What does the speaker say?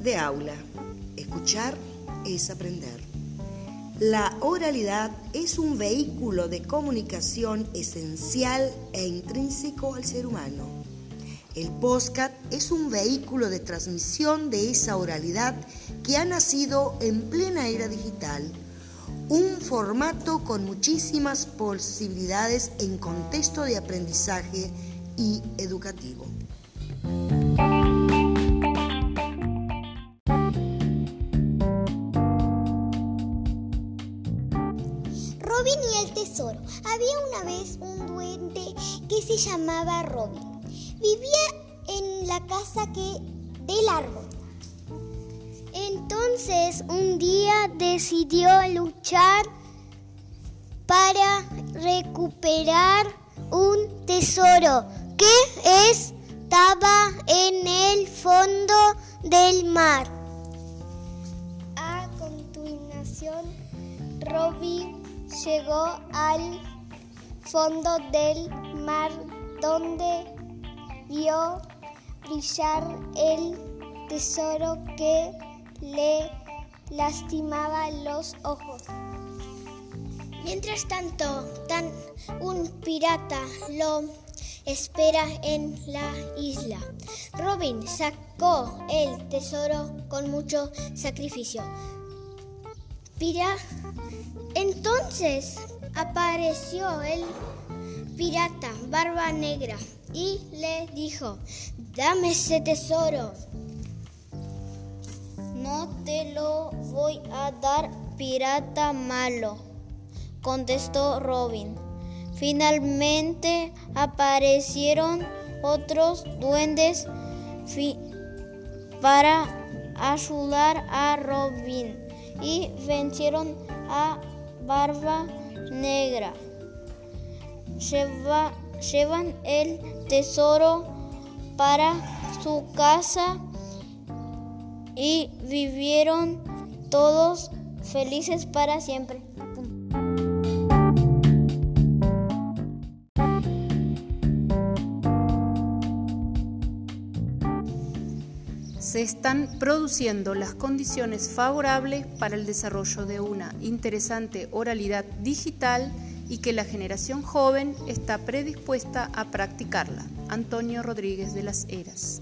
De aula. Escuchar es aprender. La oralidad es un vehículo de comunicación esencial e intrínseco al ser humano. El podcast es un vehículo de transmisión de esa oralidad que ha nacido en plena era digital. Un formato con muchísimas posibilidades en contexto de aprendizaje y educativo. Robin el tesoro. Había una vez un duende que se llamaba Robin. Vivía en la casa que del árbol. Entonces un día decidió luchar para recuperar un tesoro que estaba en el fondo del mar. Llegó al fondo del mar donde vio brillar el tesoro que le lastimaba los ojos. Mientras tanto, tan un pirata lo espera en la isla. Robin sacó el tesoro con mucho sacrificio. Pira entonces apareció el pirata Barba Negra y le dijo, dame ese tesoro. No te lo voy a dar, pirata malo, contestó Robin. Finalmente aparecieron otros duendes para ayudar a Robin y vencieron a Barba Negra. llevan el tesoro para su casa y vivieron todos felices para siempre. Se están produciendo las condiciones favorables para el desarrollo de una interesante oralidad digital y que la generación joven está predispuesta a practicarla. Antonio Rodríguez de las Heras.